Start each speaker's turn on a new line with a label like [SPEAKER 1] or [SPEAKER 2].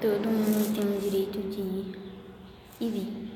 [SPEAKER 1] todo mundo tem o direito de ir e vir.